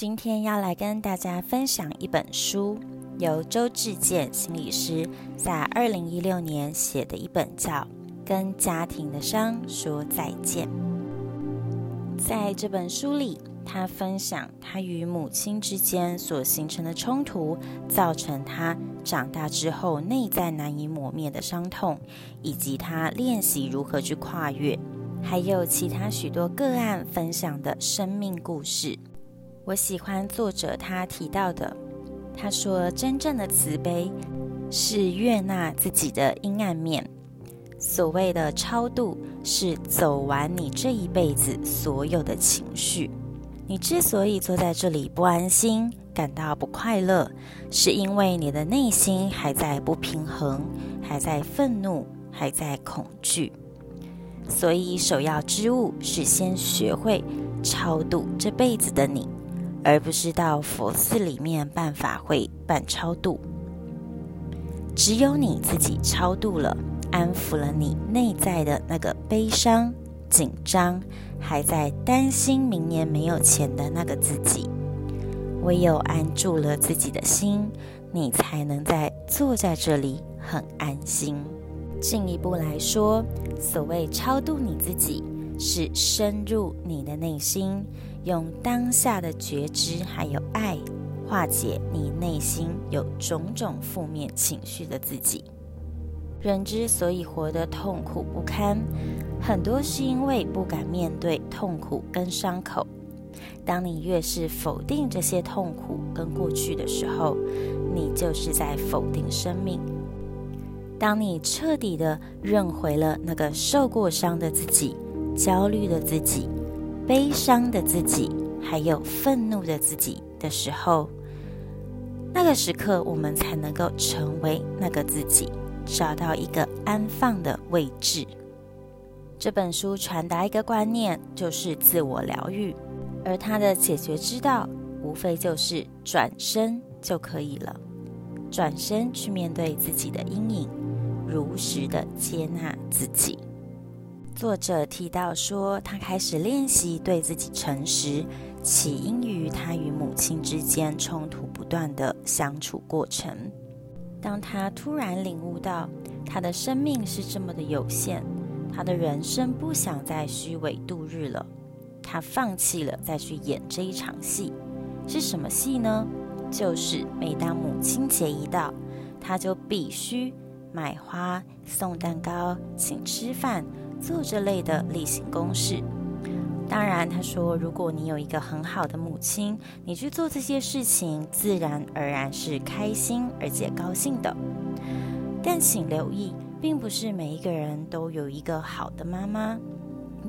今天要来跟大家分享一本书。由周志健心理师在二零一六年写的一本叫《跟家庭的伤说再见》。在这本书里，他分享他与母亲之间所形成的冲突，造成他长大之后内在难以磨灭的伤痛，以及他练习如何去跨越，还有其他许多个案分享的生命故事。我喜欢作者他提到的。他说：“真正的慈悲是悦纳自己的阴暗面。所谓的超度，是走完你这一辈子所有的情绪。你之所以坐在这里不安心，感到不快乐，是因为你的内心还在不平衡，还在愤怒，还在恐惧。所以，首要之务是先学会超度这辈子的你。”而不是到佛寺里面办法会办超度，只有你自己超度了，安抚了你内在的那个悲伤、紧张，还在担心明年没有钱的那个自己。唯有安住了自己的心，你才能在坐在这里很安心。进一步来说，所谓超度你自己，是深入你的内心。用当下的觉知还有爱，化解你内心有种种负面情绪的自己。人之所以活得痛苦不堪，很多是因为不敢面对痛苦跟伤口。当你越是否定这些痛苦跟过去的时候，你就是在否定生命。当你彻底的认回了那个受过伤的自己，焦虑的自己。悲伤的自己，还有愤怒的自己的时候，那个时刻，我们才能够成为那个自己，找到一个安放的位置。这本书传达一个观念，就是自我疗愈，而它的解决之道，无非就是转身就可以了，转身去面对自己的阴影，如实的接纳自己。作者提到说，他开始练习对自己诚实，起因于他与母亲之间冲突不断的相处过程。当他突然领悟到他的生命是这么的有限，他的人生不想再虚伪度日了，他放弃了再去演这一场戏。是什么戏呢？就是每当母亲节一到，他就必须买花、送蛋糕、请吃饭。做这类的例行公事。当然，他说，如果你有一个很好的母亲，你去做这些事情，自然而然是开心而且高兴的。但请留意，并不是每一个人都有一个好的妈妈。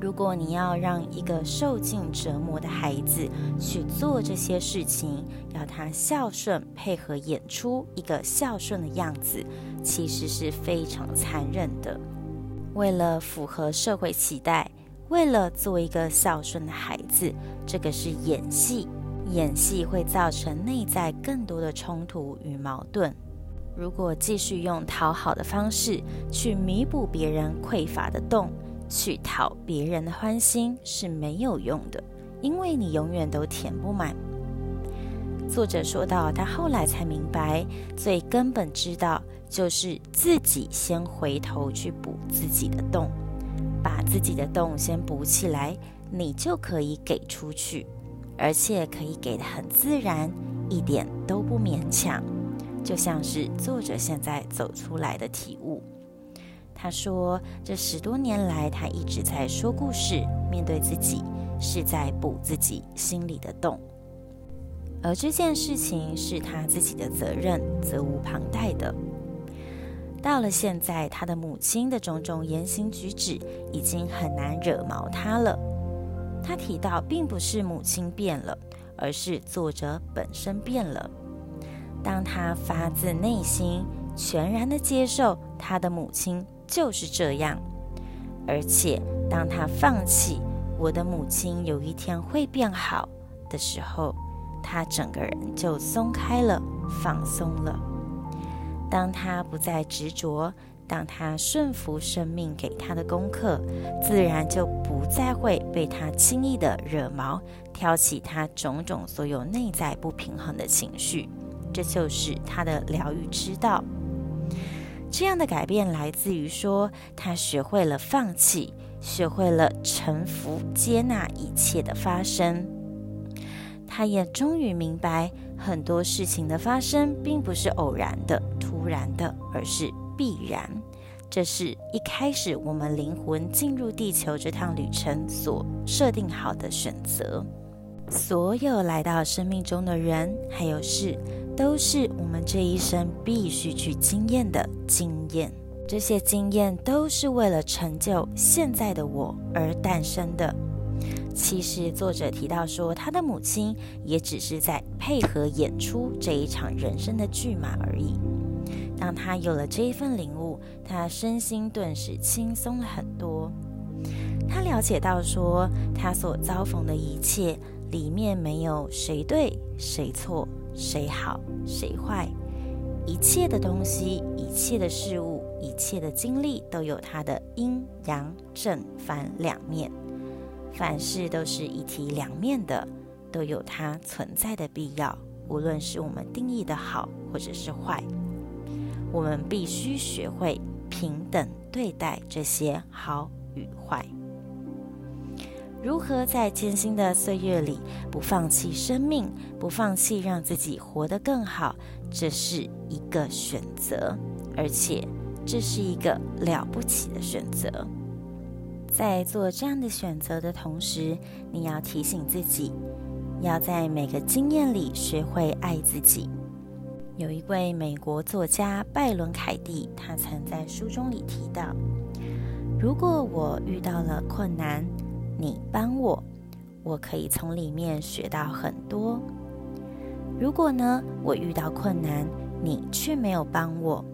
如果你要让一个受尽折磨的孩子去做这些事情，要他孝顺，配合演出一个孝顺的样子，其实是非常残忍的。为了符合社会期待，为了做一个孝顺的孩子，这个是演戏。演戏会造成内在更多的冲突与矛盾。如果继续用讨好的方式去弥补别人匮乏的洞，去讨别人的欢心是没有用的，因为你永远都填不满。作者说到，他后来才明白，最根本之道就是自己先回头去补自己的洞，把自己的洞先补起来，你就可以给出去，而且可以给得很自然，一点都不勉强，就像是作者现在走出来的体悟。他说：“这十多年来，他一直在说故事，面对自己，是在补自己心里的洞。而这件事情是他自己的责任，责无旁贷的。到了现在，他的母亲的种种言行举止已经很难惹毛他了。他提到，并不是母亲变了，而是作者本身变了。当他发自内心全然的接受他的母亲。”就是这样，而且当他放弃我的母亲有一天会变好的时候，他整个人就松开了，放松了。当他不再执着，当他顺服生命给他的功课，自然就不再会被他轻易的惹毛，挑起他种种所有内在不平衡的情绪。这就是他的疗愈之道。这样的改变来自于说，他学会了放弃，学会了臣服，接纳一切的发生。他也终于明白，很多事情的发生并不是偶然的、突然的，而是必然。这是一开始我们灵魂进入地球这趟旅程所设定好的选择。所有来到生命中的人，还有事。都是我们这一生必须去经验的经验，这些经验都是为了成就现在的我而诞生的。其实作者提到说，他的母亲也只是在配合演出这一场人生的剧码而已。当他有了这一份领悟，他身心顿时轻松了很多。他了解到说，他所遭逢的一切里面没有谁对谁错。谁好谁坏，一切的东西，一切的事物，一切的经历，都有它的阴阳正反两面。凡事都是一体两面的，都有它存在的必要。无论是我们定义的好，或者是坏，我们必须学会平等对待这些好与坏。如何在艰辛的岁月里不放弃生命，不放弃让自己活得更好，这是一个选择，而且这是一个了不起的选择。在做这样的选择的同时，你要提醒自己，要在每个经验里学会爱自己。有一位美国作家拜伦·凯蒂，他曾在书中里提到：“如果我遇到了困难，”你帮我，我可以从里面学到很多。如果呢，我遇到困难，你却没有帮我，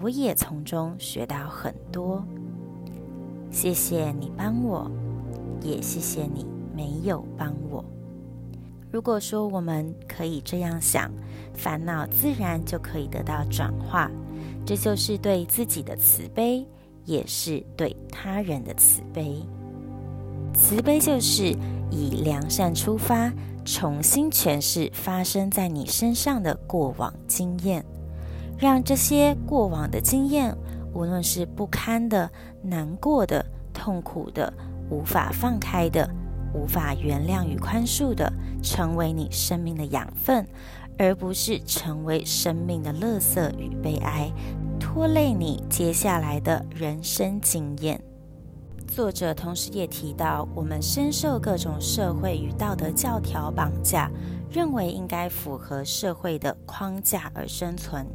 我也从中学到很多。谢谢你帮我，也谢谢你没有帮我。如果说我们可以这样想，烦恼自然就可以得到转化。这就是对自己的慈悲，也是对他人的慈悲。慈悲就是以良善出发，重新诠释发生在你身上的过往经验，让这些过往的经验，无论是不堪的、难过的、痛苦的、无法放开的、无法原谅与宽恕的，成为你生命的养分，而不是成为生命的垃圾与悲哀，拖累你接下来的人生经验。作者同时也提到，我们深受各种社会与道德教条绑架，认为应该符合社会的框架而生存。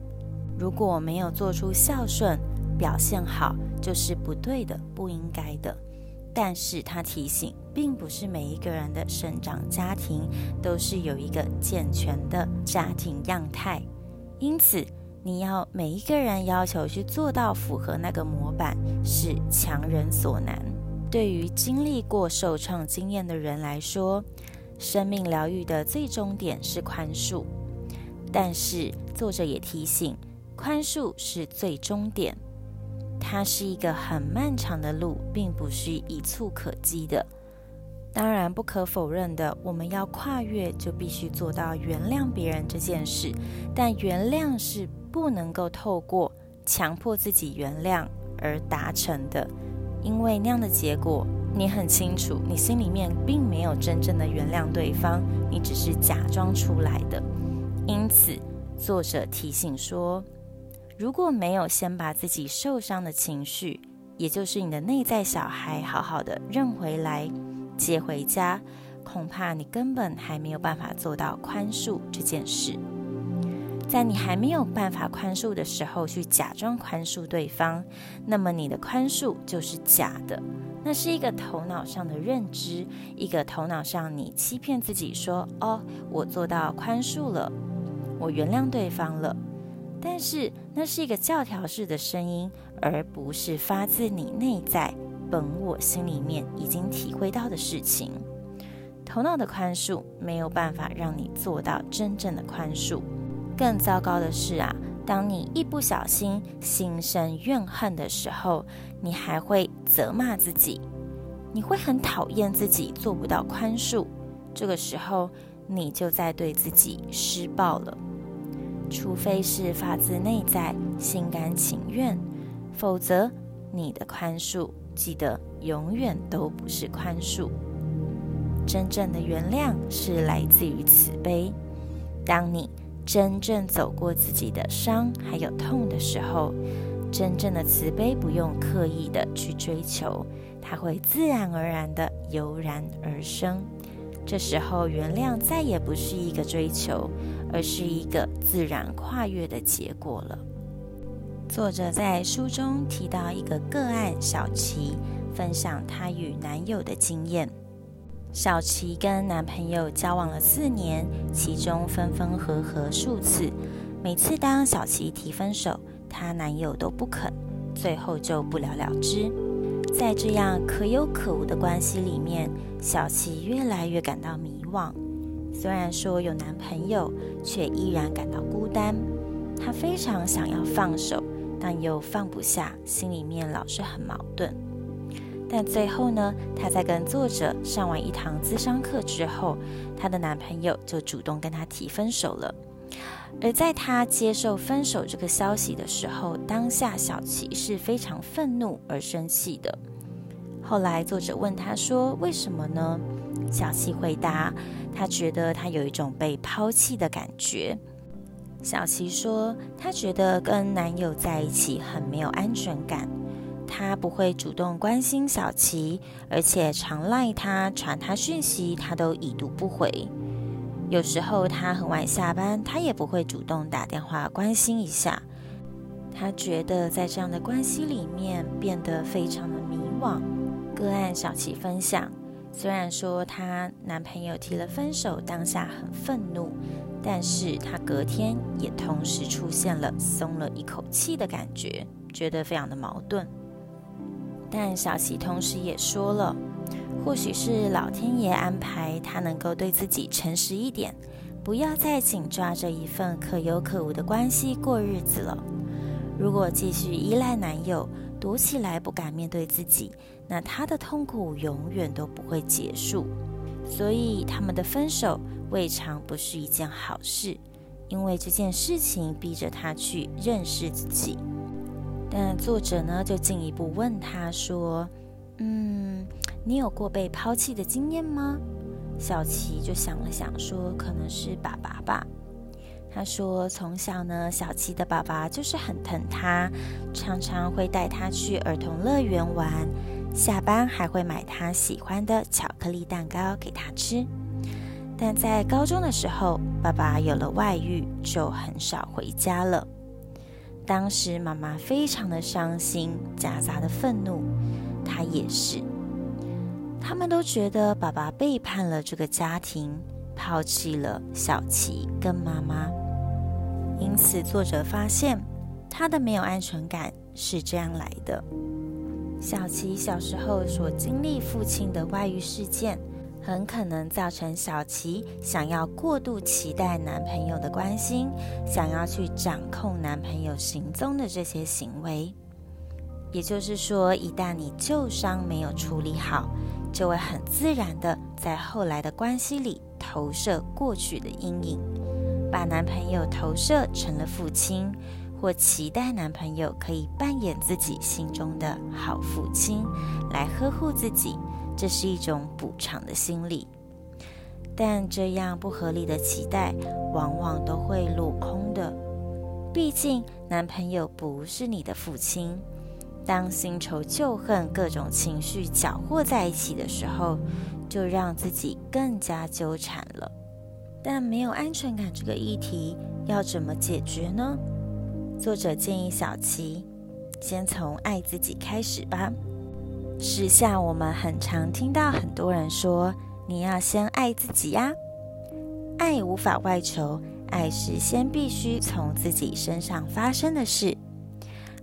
如果没有做出孝顺、表现好，就是不对的、不应该的。但是他提醒，并不是每一个人的生长家庭都是有一个健全的家庭样态，因此你要每一个人要求去做到符合那个模板，是强人所难。对于经历过受创经验的人来说，生命疗愈的最终点是宽恕。但是作者也提醒，宽恕是最终点，它是一个很漫长的路，并不是一蹴可及的。当然，不可否认的，我们要跨越，就必须做到原谅别人这件事。但原谅是不能够透过强迫自己原谅而达成的。因为那样的结果，你很清楚，你心里面并没有真正的原谅对方，你只是假装出来的。因此，作者提醒说，如果没有先把自己受伤的情绪，也就是你的内在小孩，好好的认回来、接回家，恐怕你根本还没有办法做到宽恕这件事。在你还没有办法宽恕的时候，去假装宽恕对方，那么你的宽恕就是假的。那是一个头脑上的认知，一个头脑上你欺骗自己说：“哦，我做到宽恕了，我原谅对方了。”但是那是一个教条式的声音，而不是发自你内在本我心里面已经体会到的事情。头脑的宽恕没有办法让你做到真正的宽恕。更糟糕的是啊，当你一不小心心生怨恨的时候，你还会责骂自己，你会很讨厌自己做不到宽恕。这个时候，你就在对自己施暴了。除非是发自内在、心甘情愿，否则你的宽恕，记得永远都不是宽恕。真正的原谅是来自于慈悲。当你真正走过自己的伤还有痛的时候，真正的慈悲不用刻意的去追求，它会自然而然的油然而生。这时候，原谅再也不是一个追求，而是一个自然跨越的结果了。作者在书中提到一个个案小琪，分享她与男友的经验。小琪跟男朋友交往了四年，其中分分合合数次。每次当小琪提分手，她男友都不肯，最后就不了了之。在这样可有可无的关系里面，小琪越来越感到迷惘。虽然说有男朋友，却依然感到孤单。她非常想要放手，但又放不下，心里面老是很矛盾。但最后呢，她在跟作者上完一堂咨商课之后，她的男朋友就主动跟她提分手了。而在她接受分手这个消息的时候，当下小琪是非常愤怒而生气的。后来作者问她说：“为什么呢？”小琪回答：“她觉得她有一种被抛弃的感觉。”小琪说：“她觉得跟男友在一起很没有安全感。”他不会主动关心小琪，而且常赖他、传他讯息，他都已读不回。有时候他很晚下班，他也不会主动打电话关心一下。他觉得在这样的关系里面变得非常的迷惘。个案小琪分享，虽然说她男朋友提了分手，当下很愤怒，但是她隔天也同时出现了松了一口气的感觉，觉得非常的矛盾。但小琪同时也说了，或许是老天爷安排他能够对自己诚实一点，不要再紧抓着一份可有可无的关系过日子了。如果继续依赖男友，躲起来不敢面对自己，那他的痛苦永远都不会结束。所以他们的分手未尝不是一件好事，因为这件事情逼着他去认识自己。但作者呢，就进一步问他说：“嗯，你有过被抛弃的经验吗？”小琪就想了想说：“可能是爸爸吧。”他说：“从小呢，小琪的爸爸就是很疼他，常常会带他去儿童乐园玩，下班还会买他喜欢的巧克力蛋糕给他吃。但在高中的时候，爸爸有了外遇，就很少回家了。”当时妈妈非常的伤心，夹杂的愤怒，她也是。他们都觉得爸爸背叛了这个家庭，抛弃了小琪跟妈妈。因此，作者发现他的没有安全感是这样来的。小琪小时候所经历父亲的外遇事件。很可能造成小琪想要过度期待男朋友的关心，想要去掌控男朋友行踪的这些行为。也就是说，一旦你旧伤没有处理好，就会很自然的在后来的关系里投射过去的阴影，把男朋友投射成了父亲，或期待男朋友可以扮演自己心中的好父亲，来呵护自己。这是一种补偿的心理。但这样不合理的期待往往都会落空的。毕竟，男朋友不是你的父亲。当新仇旧恨各种情绪搅和在一起的时候，就让自己更加纠缠了。但没有安全感这个议题要怎么解决呢？作者建议小琪先从爱自己开始吧。时下我们很常听到很多人说：“你要先爱自己呀。”爱无法外求，爱是先必须从自己身上发生的事。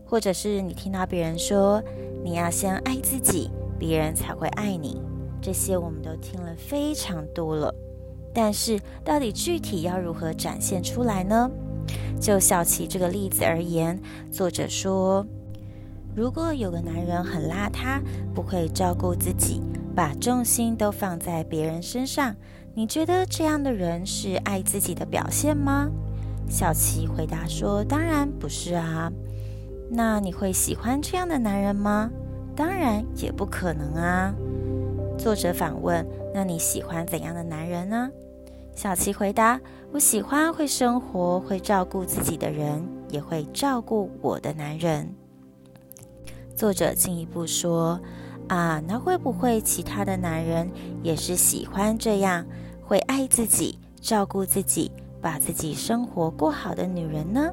或者是你听到别人说：“你要先爱自己，别人才会爱你。”这些我们都听了非常多了。但是，到底具体要如何展现出来呢？就小琪这个例子而言，作者说，如果有个男人很邋遢，不会照顾自己，把重心都放在别人身上，你觉得这样的人是爱自己的表现吗？小琪回答说：“当然不是啊。”那你会喜欢这样的男人吗？当然也不可能啊。作者反问：“那你喜欢怎样的男人呢？”小琪回答：“我喜欢会生活、会照顾自己的人，也会照顾我的男人。”作者进一步说：“啊，那会不会其他的男人也是喜欢这样会爱自己、照顾自己、把自己生活过好的女人呢？”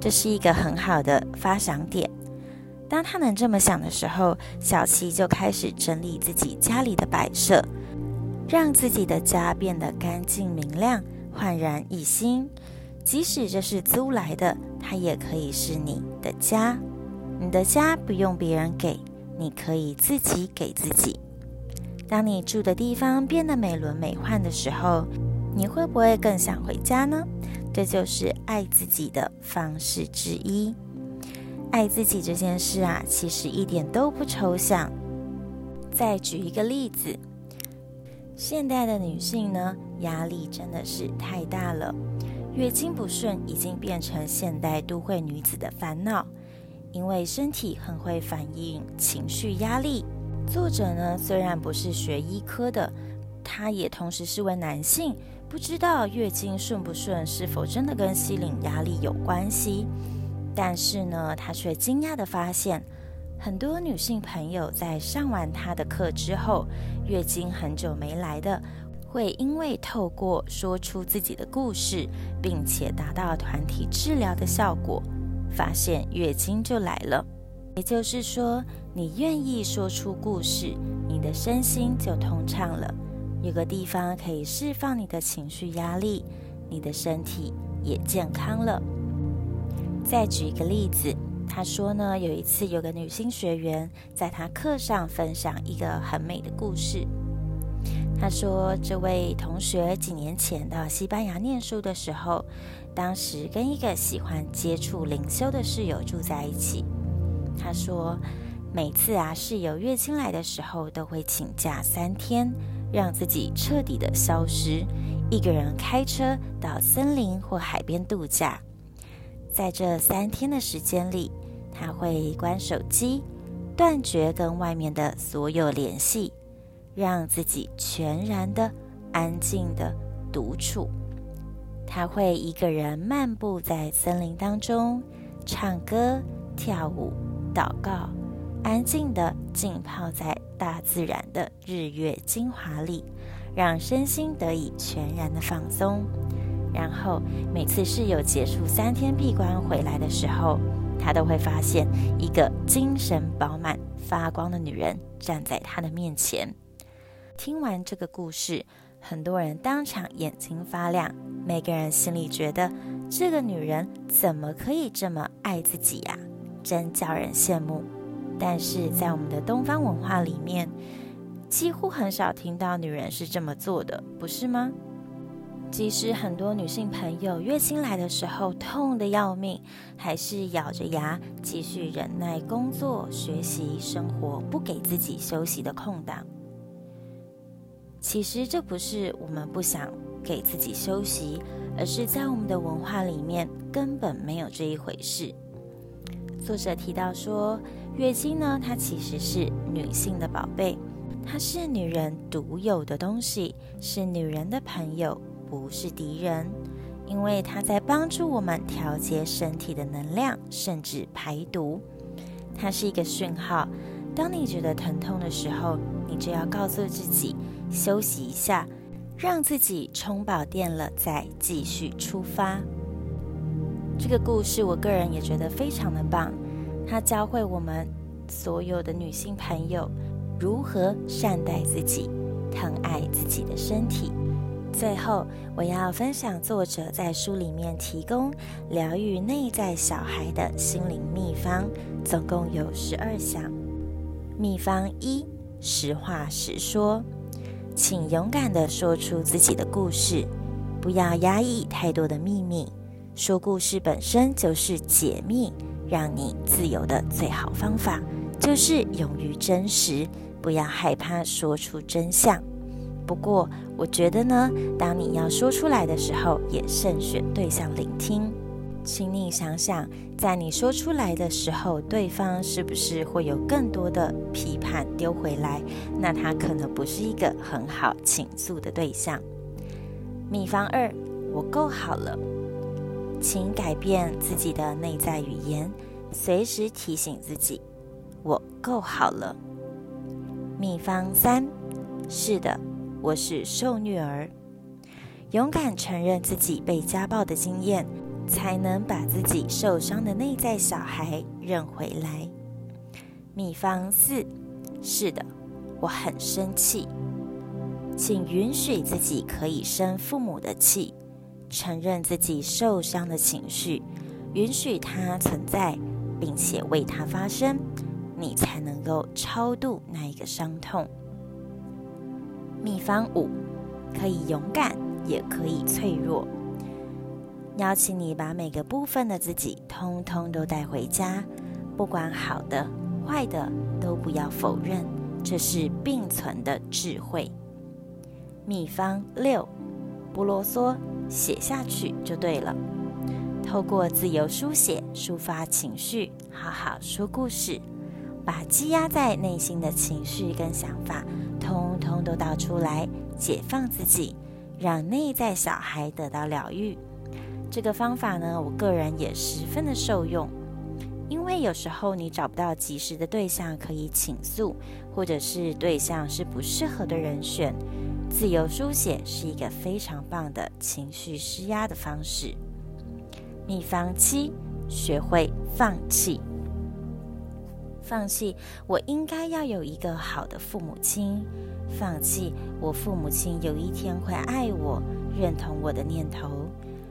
这是一个很好的发想点。当他能这么想的时候，小七就开始整理自己家里的摆设。让自己的家变得干净明亮、焕然一新。即使这是租来的，它也可以是你的家。你的家不用别人给，你可以自己给自己。当你住的地方变得美轮美奂的时候，你会不会更想回家呢？这就是爱自己的方式之一。爱自己这件事啊，其实一点都不抽象。再举一个例子。现代的女性呢，压力真的是太大了，月经不顺已经变成现代都会女子的烦恼。因为身体很会反映情绪压力。作者呢，虽然不是学医科的，他也同时是位男性，不知道月经顺不顺是否真的跟心理压力有关系。但是呢，他却惊讶地发现。很多女性朋友在上完他的课之后，月经很久没来的，会因为透过说出自己的故事，并且达到团体治疗的效果，发现月经就来了。也就是说，你愿意说出故事，你的身心就通畅了，有个地方可以释放你的情绪压力，你的身体也健康了。再举一个例子。他说呢，有一次有个女性学员在他课上分享一个很美的故事。他说，这位同学几年前到西班牙念书的时候，当时跟一个喜欢接触灵修的室友住在一起。他说，每次啊室友月经来的时候，都会请假三天，让自己彻底的消失，一个人开车到森林或海边度假。在这三天的时间里，他会关手机，断绝跟外面的所有联系，让自己全然的安静的独处。他会一个人漫步在森林当中，唱歌、跳舞、祷告，安静的浸泡在大自然的日月精华里，让身心得以全然的放松。然后每次室友结束三天闭关回来的时候，他都会发现一个精神饱满、发光的女人站在他的面前。听完这个故事，很多人当场眼睛发亮，每个人心里觉得这个女人怎么可以这么爱自己呀？真叫人羡慕。但是在我们的东方文化里面，几乎很少听到女人是这么做的，不是吗？即使很多女性朋友月经来的时候痛得要命，还是咬着牙继续忍耐工作、学习、生活，不给自己休息的空档。其实这不是我们不想给自己休息，而是在我们的文化里面根本没有这一回事。作者提到说，月经呢，它其实是女性的宝贝。它是女人独有的东西，是女人的朋友，不是敌人。因为它在帮助我们调节身体的能量，甚至排毒。它是一个讯号，当你觉得疼痛的时候，你就要告诉自己休息一下，让自己充饱电了，再继续出发。这个故事，我个人也觉得非常的棒。它教会我们所有的女性朋友如何善待自己，疼爱自己的身体。最后，我要分享作者在书里面提供疗愈内在小孩的心灵秘方，总共有十二项。秘方一：实话实说，请勇敢地说出自己的故事，不要压抑太多的秘密。说故事本身就是解密，让你自由的最好方法，就是勇于真实，不要害怕说出真相。不过，我觉得呢，当你要说出来的时候，也慎选对象聆听。请你想想，在你说出来的时候，对方是不是会有更多的批判丢回来？那他可能不是一个很好倾诉的对象。秘方二，我够好了。请改变自己的内在语言，随时提醒自己，我够好了。秘方三，是的。我是受虐儿，勇敢承认自己被家暴的经验，才能把自己受伤的内在小孩认回来。秘方四，是的，我很生气，请允许自己可以生父母的气，承认自己受伤的情绪，允许它存在，并且为它发声，你才能够超度那一个伤痛。秘方五，可以勇敢，也可以脆弱。邀请你把每个部分的自己，通通都带回家，不管好的、坏的，都不要否认，这是并存的智慧。秘方六，不啰嗦，写下去就对了。透过自由书写，抒发情绪，好好说故事，把积压在内心的情绪跟想法。通通都倒出来，解放自己，让内在小孩得到疗愈。这个方法呢，我个人也十分的受用。因为有时候你找不到及时的对象可以倾诉，或者是对象是不适合的人选，自由书写是一个非常棒的情绪施压的方式。秘方七：学会放弃。放弃，我应该要有一个好的父母亲。放弃，我父母亲有一天会爱我、认同我的念头，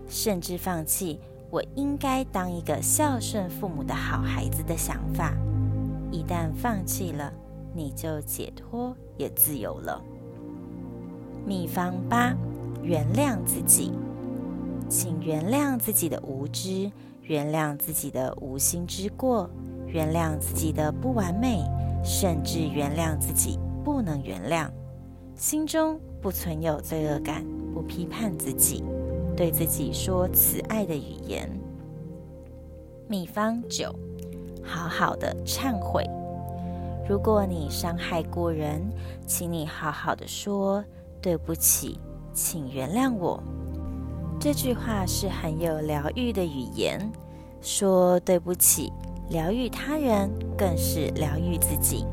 甚至放弃我应该当一个孝顺父母的好孩子的想法。一旦放弃了，你就解脱也自由了。秘方八：原谅自己，请原谅自己的无知，原谅自己的无心之过。原谅自己的不完美，甚至原谅自己不能原谅，心中不存有罪恶感，不批判自己，对自己说慈爱的语言。秘方九，好好的忏悔。如果你伤害过人，请你好好的说对不起，请原谅我。这句话是很有疗愈的语言，说对不起。疗愈他人，更是疗愈自己。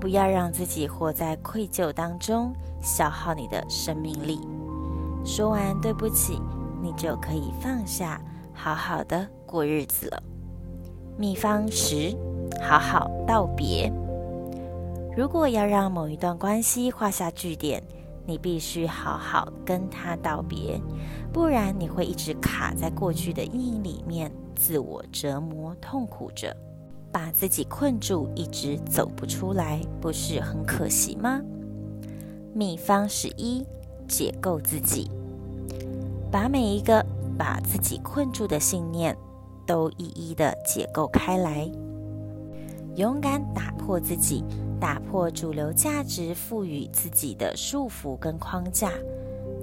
不要让自己活在愧疚当中，消耗你的生命力。说完对不起，你就可以放下，好好的过日子了。秘方十：好好道别。如果要让某一段关系画下句点，你必须好好跟他道别，不然你会一直卡在过去的阴影里面。自我折磨，痛苦着，把自己困住，一直走不出来，不是很可惜吗？秘方十一：解构自己，把每一个把自己困住的信念都一一的解构开来，勇敢打破自己，打破主流价值赋予自己的束缚跟框架，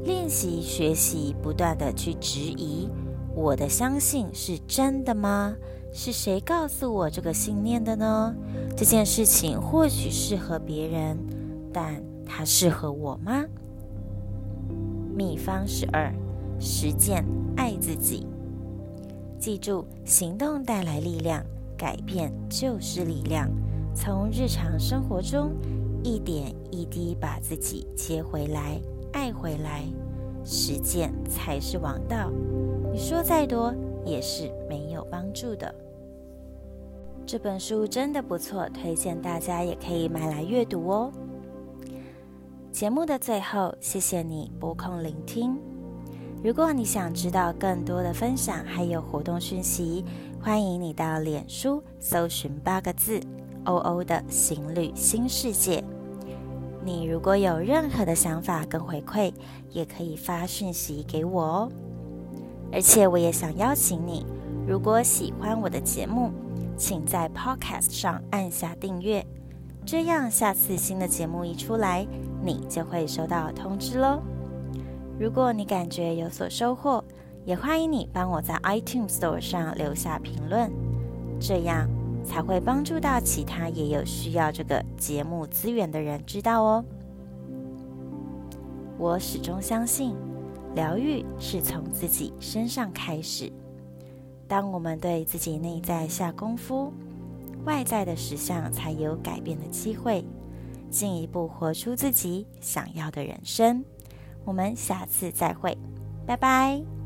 练习学习，不断的去质疑。我的相信是真的吗？是谁告诉我这个信念的呢？这件事情或许适合别人，但它适合我吗？秘方十二：实践爱自己。记住，行动带来力量，改变就是力量。从日常生活中一点一滴把自己接回来、爱回来，实践才是王道。你说再多也是没有帮助的。这本书真的不错，推荐大家也可以买来阅读哦。节目的最后，谢谢你拨空聆听。如果你想知道更多的分享还有活动讯息，欢迎你到脸书搜寻八个字“欧欧的行旅新世界”。你如果有任何的想法跟回馈，也可以发讯息给我哦。而且我也想邀请你，如果喜欢我的节目，请在 Podcast 上按下订阅，这样下次新的节目一出来，你就会收到通知喽。如果你感觉有所收获，也欢迎你帮我在 iTunes Store 上留下评论，这样才会帮助到其他也有需要这个节目资源的人知道哦。我始终相信，疗愈是从自己身上开始。当我们对自己内在下功夫，外在的实相才有改变的机会，进一步活出自己想要的人生。我们下次再会，拜拜。